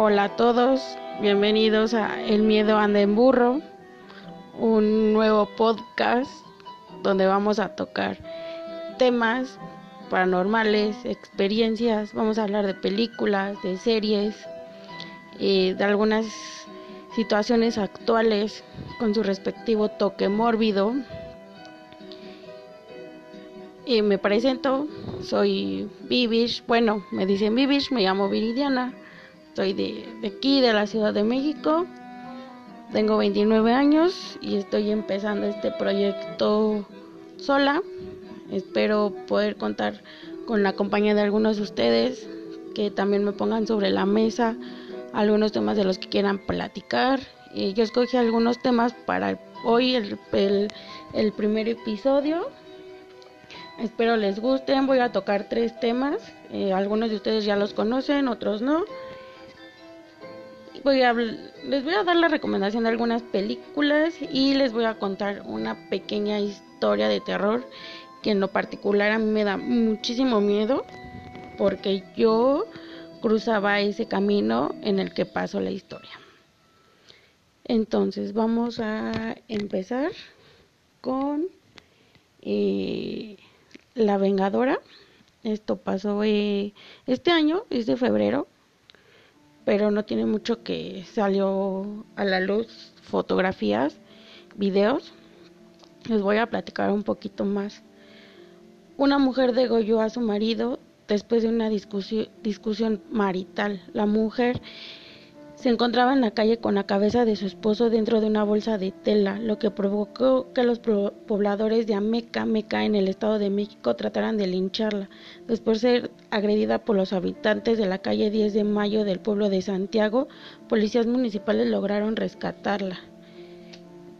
Hola a todos, bienvenidos a El miedo anda en burro, un nuevo podcast donde vamos a tocar temas paranormales, experiencias, vamos a hablar de películas, de series, eh, de algunas situaciones actuales con su respectivo toque mórbido. Y me presento, soy Vivish, bueno, me dicen Vivish, me llamo Viridiana, soy de, aquí, de la Ciudad de México, tengo 29 años y estoy empezando este proyecto sola. Espero poder contar con la compañía de algunos de ustedes que también me pongan sobre la mesa algunos temas de los que quieran platicar. Y yo escogí algunos temas para hoy, el, el, primer episodio. Espero les gusten. Voy a tocar tres temas. Eh, algunos de ustedes ya los conocen, otros no. Voy a, les voy a dar la recomendación de algunas películas y les voy a contar una pequeña historia de terror que en lo particular a mí me da muchísimo miedo porque yo cruzaba ese camino en el que pasó la historia. Entonces vamos a empezar con eh, La Vengadora. Esto pasó eh, este año, es de febrero, pero no tiene mucho que salió a la luz fotografías, videos. Les voy a platicar un poquito más. Una mujer degolló a su marido después de una discusión, discusión marital. La mujer se encontraba en la calle con la cabeza de su esposo dentro de una bolsa de tela, lo que provocó que los pobladores de Ameca, Meca en el Estado de México, trataran de lincharla. Después de ser agredida por los habitantes de la calle 10 de Mayo del pueblo de Santiago, policías municipales lograron rescatarla.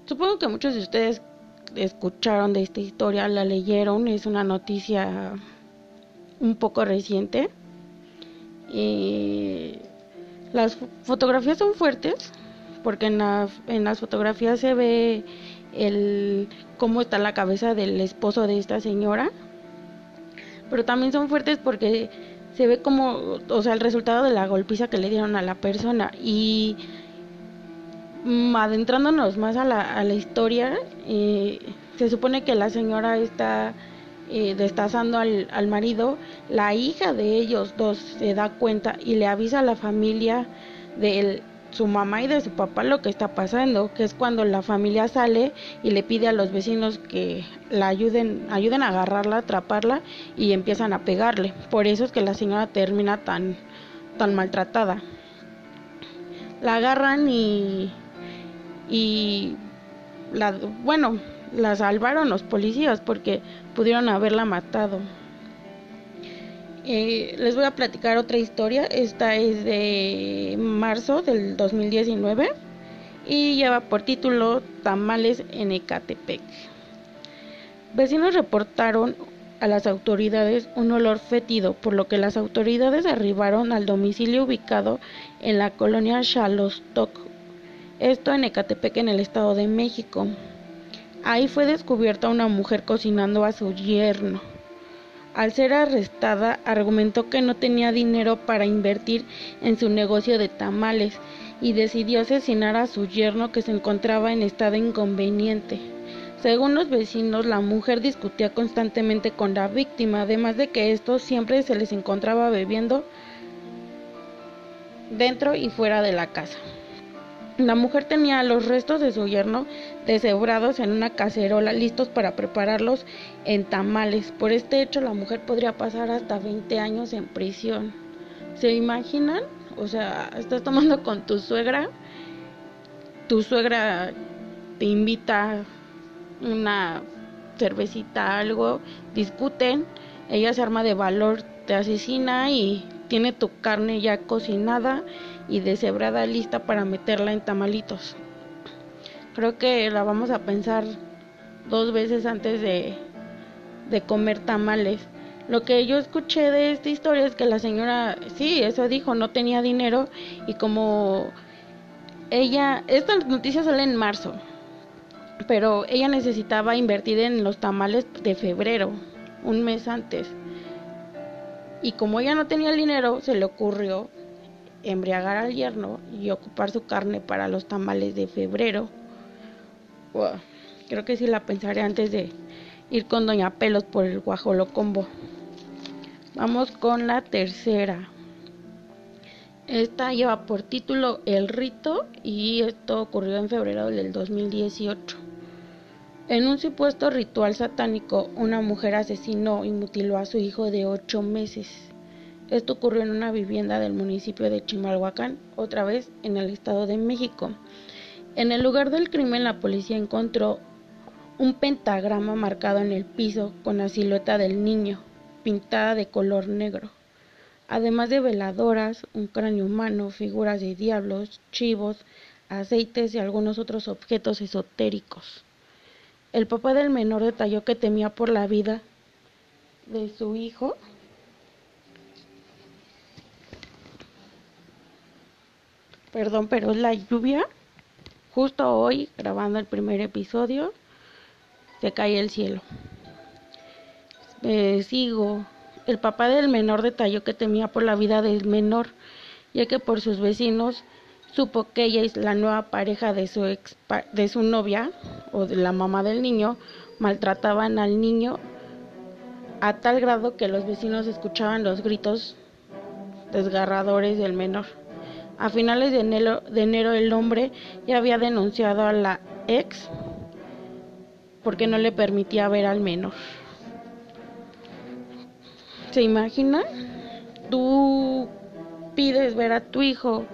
Supongo que muchos de ustedes escucharon de esta historia, la leyeron, es una noticia un poco reciente. Y las fotografías son fuertes porque en, en las fotografías se ve el cómo está la cabeza del esposo de esta señora. Pero también son fuertes porque se ve como, o sea, el resultado de la golpiza que le dieron a la persona y mm, adentrándonos más a la, a la historia, eh, se supone que la señora está eh, destazando al, al marido, la hija de ellos dos se da cuenta y le avisa a la familia de su mamá y de su papá lo que está pasando, que es cuando la familia sale y le pide a los vecinos que la ayuden, ayuden a agarrarla, atraparla y empiezan a pegarle. Por eso es que la señora termina tan, tan maltratada. La agarran y, y la, bueno, la salvaron los policías porque pudieron haberla matado. Eh, les voy a platicar otra historia. Esta es de marzo del 2019 y lleva por título Tamales en Ecatepec. Vecinos reportaron a las autoridades un olor fétido, por lo que las autoridades arribaron al domicilio ubicado en la colonia Xalostoc, esto en Ecatepec, en el Estado de México. Ahí fue descubierta una mujer cocinando a su yerno. Al ser arrestada, argumentó que no tenía dinero para invertir en su negocio de tamales y decidió asesinar a su yerno que se encontraba en estado inconveniente. Según los vecinos, la mujer discutía constantemente con la víctima, además de que estos siempre se les encontraba bebiendo dentro y fuera de la casa. La mujer tenía los restos de su yerno deshebrados en una cacerola, listos para prepararlos en tamales. Por este hecho, la mujer podría pasar hasta 20 años en prisión. ¿Se imaginan? O sea, estás tomando con tu suegra, tu suegra te invita una cervecita, algo, discuten, ella se arma de valor, te asesina y tiene tu carne ya cocinada y deshebrada lista para meterla en tamalitos. Creo que la vamos a pensar dos veces antes de, de comer tamales. Lo que yo escuché de esta historia es que la señora, sí, eso dijo, no tenía dinero y como ella, esta noticia sale en marzo, pero ella necesitaba invertir en los tamales de febrero, un mes antes. Y como ella no tenía el dinero, se le ocurrió embriagar al yerno y ocupar su carne para los tamales de febrero. creo que sí la pensaré antes de ir con Doña Pelos por el guajolocombo. Vamos con la tercera. Esta lleva por título El rito y esto ocurrió en febrero del 2018. En un supuesto ritual satánico, una mujer asesinó y mutiló a su hijo de ocho meses. Esto ocurrió en una vivienda del municipio de Chimalhuacán, otra vez en el Estado de México. En el lugar del crimen la policía encontró un pentagrama marcado en el piso con la silueta del niño, pintada de color negro, además de veladoras, un cráneo humano, figuras de diablos, chivos, aceites y algunos otros objetos esotéricos. El papá del menor detalló que temía por la vida de su hijo Perdón, pero es la lluvia. Justo hoy, grabando el primer episodio, se cae el cielo. Eh, sigo. El papá del menor detalló que temía por la vida del menor, ya que por sus vecinos supo que ella es la nueva pareja de su ex, de su novia o de la mamá del niño maltrataban al niño a tal grado que los vecinos escuchaban los gritos desgarradores del menor. A finales de enero, de enero el hombre ya había denunciado a la ex porque no le permitía ver al menor. ¿Se imagina? Tú pides ver a tu hijo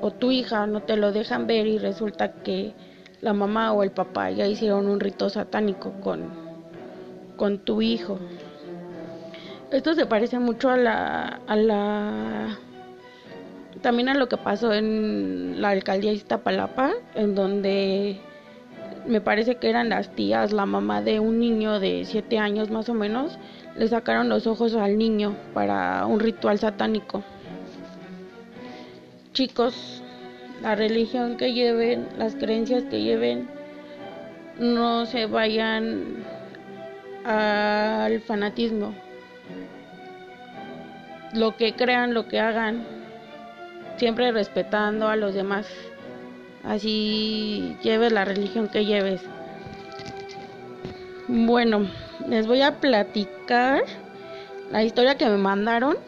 o tu hija, no te lo dejan ver y resulta que la mamá o el papá ya hicieron un rito satánico con, con tu hijo. Esto se parece mucho a la, a la también a lo que pasó en la alcaldía de Iztapalapa, en donde me parece que eran las tías, la mamá de un niño de 7 años más o menos, le sacaron los ojos al niño para un ritual satánico. Chicos, la religión que lleven, las creencias que lleven, no se vayan al fanatismo. Lo que crean, lo que hagan, siempre respetando a los demás. Así lleves la religión que lleves. Bueno, les voy a platicar la historia que me mandaron.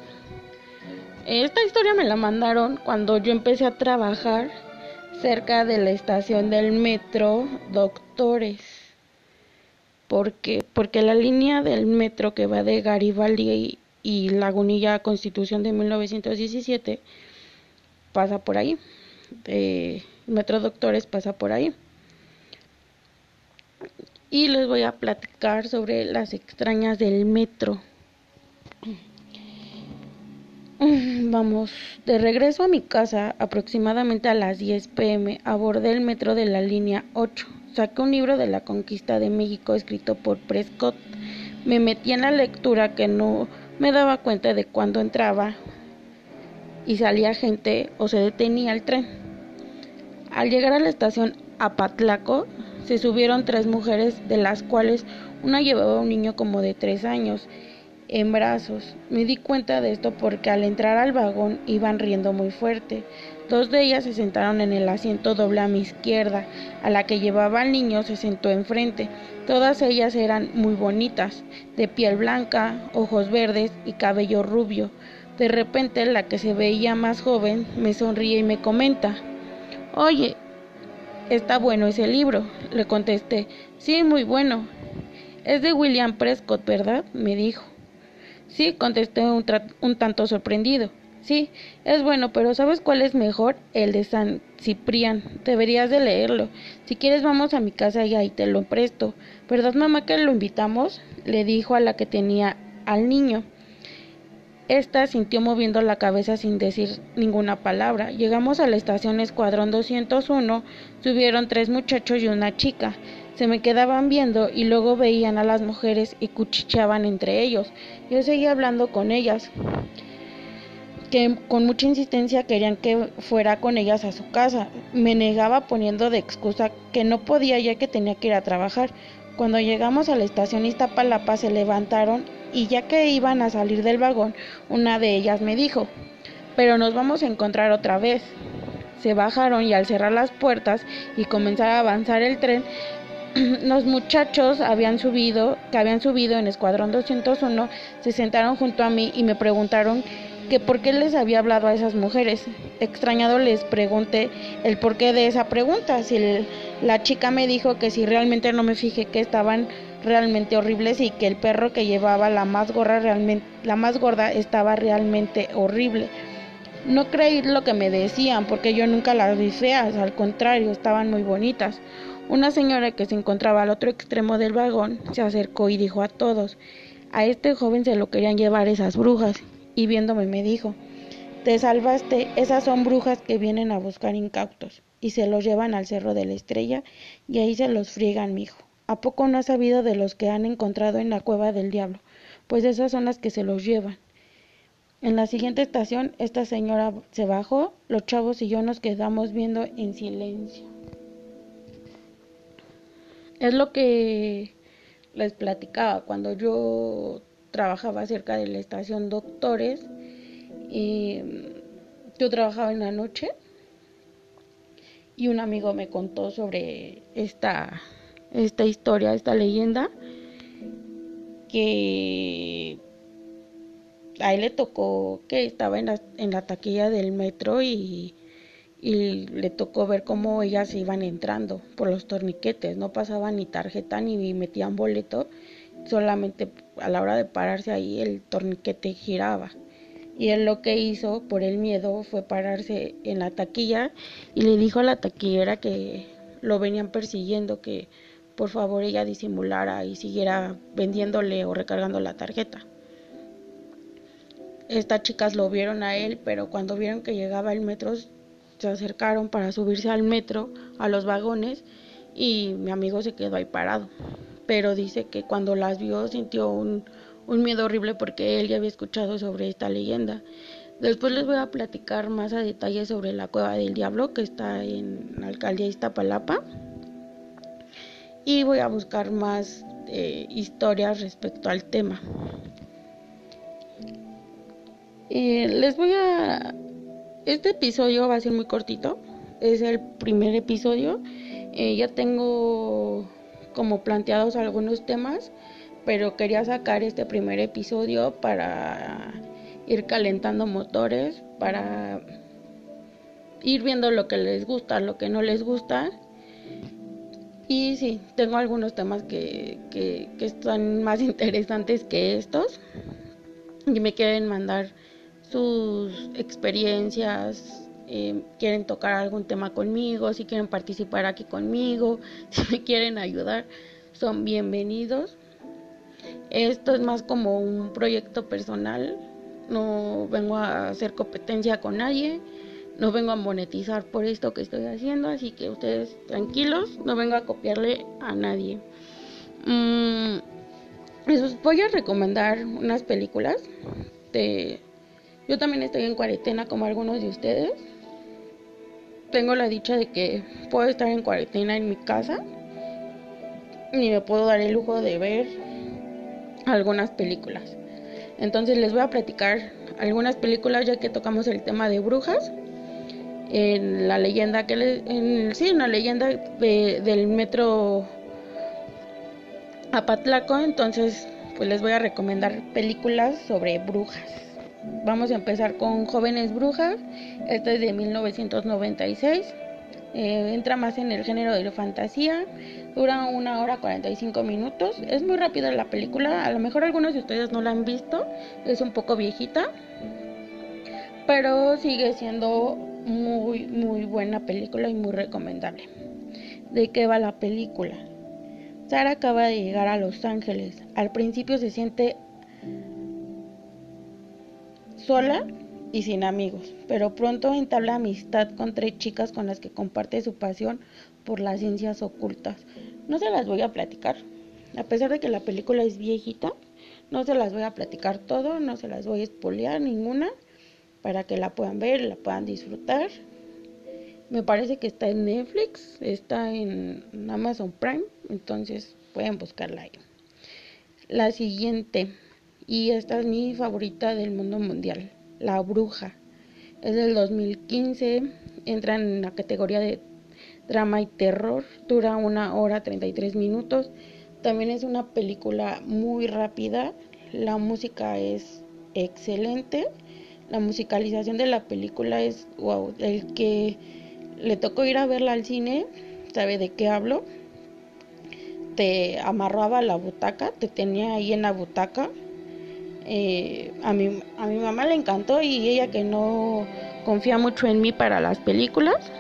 Esta historia me la mandaron cuando yo empecé a trabajar cerca de la estación del metro Doctores. Porque, porque la línea del metro que va de Garibaldi y Lagunilla Constitución de 1917 pasa por ahí. Eh, Metro Doctores pasa por ahí. Y les voy a platicar sobre las extrañas del metro. Vamos, de regreso a mi casa, aproximadamente a las 10 pm, abordé el metro de la línea 8. Saqué un libro de la conquista de México escrito por Prescott. Me metí en la lectura que no me daba cuenta de cuando entraba y salía gente o se detenía el tren. Al llegar a la estación Apatlaco, se subieron tres mujeres, de las cuales una llevaba un niño como de tres años en brazos. Me di cuenta de esto porque al entrar al vagón iban riendo muy fuerte. Dos de ellas se sentaron en el asiento doble a mi izquierda, a la que llevaba al niño se sentó enfrente. Todas ellas eran muy bonitas, de piel blanca, ojos verdes y cabello rubio. De repente la que se veía más joven me sonríe y me comenta, Oye, está bueno ese libro. Le contesté, sí, muy bueno. Es de William Prescott, ¿verdad? me dijo. Sí, contesté un, tanto sorprendido. Sí, es bueno, pero ¿sabes cuál es mejor? El de San Ciprián. Deberías de leerlo. Si quieres vamos a mi casa y ahí te lo presto. ¿Verdad, mamá, que lo invitamos? Le dijo a la que tenía al niño. Esta sintió moviendo la cabeza sin decir ninguna palabra. Llegamos a la estación Escuadrón 201, subieron tres muchachos y una chica. Se me quedaban viendo y luego veían a las mujeres y cuchicheaban entre ellos. Yo seguía hablando con ellas, que con mucha insistencia querían que fuera con ellas a su casa. Me negaba poniendo de excusa que no podía ya que tenía que ir a trabajar. Cuando llegamos a la estación Iztapalapa se levantaron y ya que iban a salir del vagón, una de ellas me dijo, pero nos vamos a encontrar otra vez. Se bajaron y al cerrar las puertas y comenzar a avanzar el tren, los muchachos habían subido, que habían subido en Escuadrón 201, se sentaron junto a mí y me preguntaron que por qué les había hablado a esas mujeres. Extrañado les pregunté el porqué de esa pregunta. Si la chica me dijo que si realmente no me fijé que estaban realmente horribles y que el perro que llevaba la más gorda realmente la más gorda estaba realmente horrible. No creí lo que me decían porque yo nunca las vi feas, al contrario, estaban muy bonitas. Una señora que se encontraba al otro extremo del vagón se acercó y dijo a todos, a este joven se lo querían llevar esas brujas, y viéndome me dijo, te salvaste, esas son brujas que vienen a buscar incautos, y se los llevan al Cerro de la Estrella, y ahí se los friegan, mijo. ¿A poco no has sabido de los que han encontrado en la cueva del diablo? Pues esas son las que se los llevan. En la siguiente estación, esta señora se bajó, los chavos y yo nos quedamos viendo en silencio. Es lo que les platicaba cuando yo trabajaba cerca de la estación Doctores. Y yo trabajaba en la noche y un amigo me contó sobre esta, esta historia, esta leyenda, que a él le tocó que estaba en la, en la taquilla del metro y, y le tocó ver cómo ellas iban entrando por los torniquetes, no pasaban ni tarjeta ni metían boleto, solamente a la hora de pararse ahí el torniquete giraba. Y él lo que hizo por el miedo fue pararse en la taquilla y le dijo a la taquillera que lo venían persiguiendo, que por favor ella disimulara y siguiera vendiéndole o recargando la tarjeta estas chicas lo vieron a él, pero cuando vieron que llegaba el metro, se acercaron para subirse al metro, a los vagones, y mi amigo se quedó ahí parado. Pero dice que cuando las vio sintió un, miedo horrible porque él ya había escuchado sobre esta leyenda. Después les voy a platicar más a detalle sobre la cueva del diablo que está en la alcaldía Iztapalapa. Y voy a buscar más eh, historias respecto al tema. Eh, les voy a... Este episodio va a ser muy cortito. Es el primer episodio. Eh, ya tengo como planteados algunos temas, pero quería sacar este primer episodio para ir calentando motores, para ir viendo lo que les gusta, lo que no les gusta. Y sí, tengo algunos temas que, que, que están más interesantes que estos. Y me quieren mandar sus experiencias, eh, quieren tocar algún tema conmigo, si quieren participar aquí conmigo, si me quieren ayudar, son bienvenidos. Esto es más como un proyecto personal, no vengo a hacer competencia con nadie, no vengo a monetizar por esto que estoy haciendo, así que ustedes tranquilos, no vengo a copiarle a nadie. Mm, les voy a recomendar unas películas yo también estoy en cuarentena como algunos de ustedes. Tengo la dicha de que puedo estar en cuarentena en mi casa y me puedo dar el lujo de ver algunas películas. Entonces les voy a platicar algunas películas ya que tocamos el tema de brujas. En la leyenda que le, en, sí, en la leyenda del metro Apatlaco, entonces pues les voy a recomendar películas sobre brujas. Vamos a empezar con Jóvenes Brujas. Esta es de 1996. Eh, entra más en el género de la fantasía. Dura una hora 45 minutos. Es muy rápida la película. A lo mejor algunos de ustedes no la han visto. Es un poco viejita. Pero sigue siendo muy, muy buena película y muy recomendable. ¿De qué va la película? Sara acaba de llegar a Los Ángeles. Al principio se siente sola y sin amigos, pero pronto entabla amistad con tres chicas con las que comparte su pasión por las ciencias ocultas. No se las voy a platicar, a pesar de que la película es viejita, no se las voy a platicar todo, no se las voy a espolear ninguna, para que la puedan ver, la puedan disfrutar. Me parece que está en Netflix, está en Amazon Prime, entonces pueden buscarla ahí. La siguiente y esta es mi favorita del mundo mundial, La Bruja. Es del 2015. Entra en la categoría de drama y terror. Dura una hora 33 minutos. También es una película muy rápida. La música es excelente. La musicalización de la película es wow. El que le tocó ir a verla al cine sabe de qué hablo. Te amarraba la butaca, te tenía ahí en la butaca. Eh, a, mi, a mi mamá le encantó y ella que no confía mucho en mí para las películas.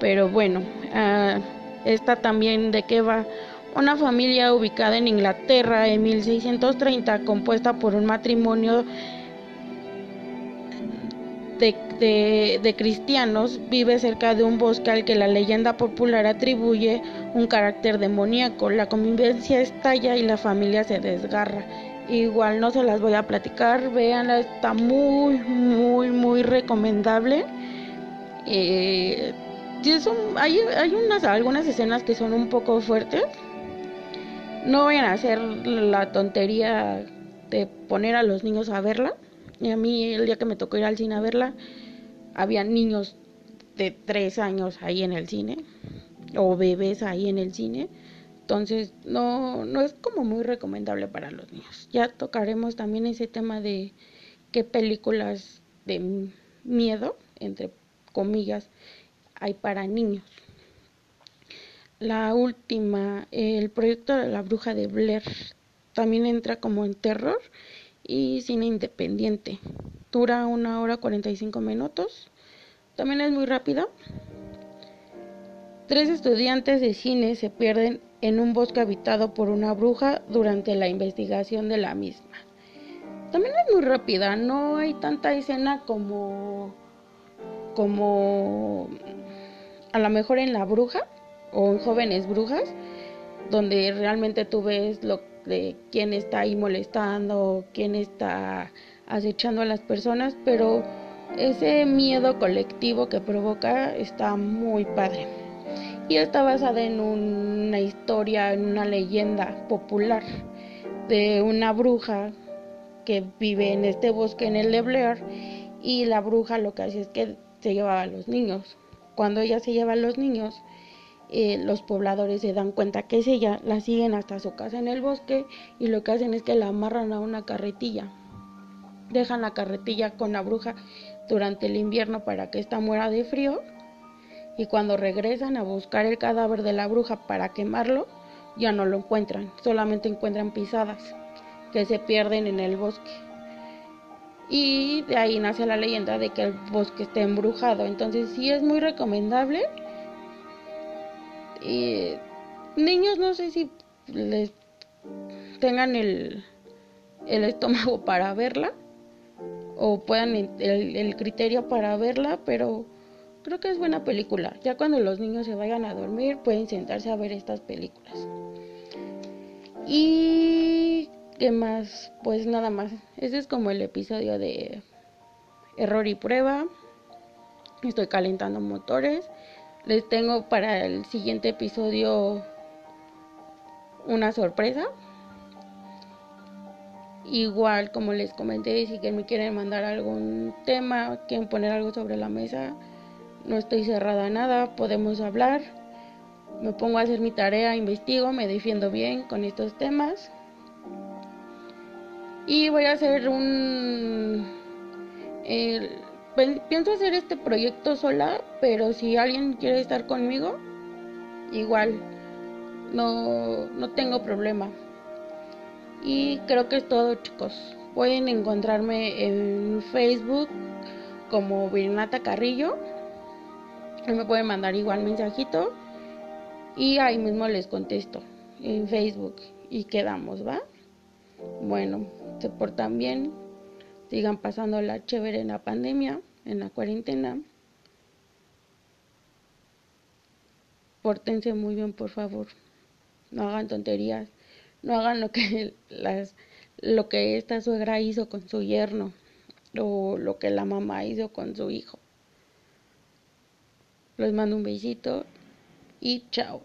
Pero bueno, uh, esta también de qué va una familia ubicada en Inglaterra en 1630, compuesta por un matrimonio de, cristianos, vive cerca de un bosque al que la leyenda popular atribuye un carácter demoníaco. La convivencia estalla y la familia se desgarra. Igual no se las voy a platicar, véanla, está muy, muy, muy recomendable. Eh, hay, hay unas, algunas escenas que son un poco fuertes, no vayan a hacer la tontería de poner a los niños a verla. Y a mí el día que me tocó ir al cine a verla, había niños de tres años ahí en el cine o bebés ahí en el cine. Entonces no, no es como muy recomendable para los niños. Ya tocaremos también ese tema de qué películas de miedo, entre comillas, hay para niños. La última, el proyecto de la bruja de Blair, también entra como en terror y cine independiente. Dura una hora 45 minutos. También es muy rápida. Tres estudiantes de cine se pierden en un bosque habitado por una bruja durante la investigación de la misma. También es muy rápida, no hay tanta escena como como a lo mejor en la bruja, o en jóvenes brujas, donde realmente tú ves lo de quién está ahí molestando, quién está acechando a las personas, pero ese miedo colectivo que provoca está muy padre. Y está basada en una historia, en una leyenda popular de una bruja que vive en este bosque en el de Blair y la bruja lo que hace es que se llevaba a los niños. Cuando ella se lleva a los niños, eh, los pobladores se dan cuenta que es ella, la siguen hasta su casa en el bosque y lo que hacen es que la amarran a una carretilla. Dejan la carretilla con la bruja durante el invierno para que ésta muera de frío y cuando regresan a buscar el cadáver de la bruja para quemarlo, ya no lo encuentran, solamente encuentran pisadas que se pierden en el bosque. Y de ahí nace la leyenda de que el bosque está embrujado. Entonces sí es muy recomendable y niños no sé si les tengan el, el estómago para verla o puedan el, criterio para verla, pero creo que es buena película. Ya cuando los niños se vayan a dormir pueden sentarse a ver estas películas. Y qué más, pues nada más. Este es como el episodio de error y prueba. Estoy calentando motores. Les tengo para el siguiente episodio una sorpresa. Igual, como les comenté, si me quieren mandar algún tema, quieren poner algo sobre la mesa, no estoy cerrada a nada, podemos hablar. Me pongo a hacer mi tarea, investigo, me defiendo bien con estos temas. Y voy a hacer un... pienso hacer este proyecto sola, pero si alguien quiere estar conmigo, igual, no, no tengo problema. Y creo que es todo, chicos. Pueden encontrarme en Facebook como Virinata Carrillo. Me pueden mandar igual mensajito. Y ahí mismo les contesto en Facebook. Y quedamos, ¿va? Bueno, se portan bien. Sigan pasando la chévere en la pandemia, en la cuarentena. Pórtense muy bien, por favor. No hagan tonterías. No hagan lo que las lo que esta suegra hizo con su yerno o lo que la mamá hizo con su hijo. Les mando un besito y chao.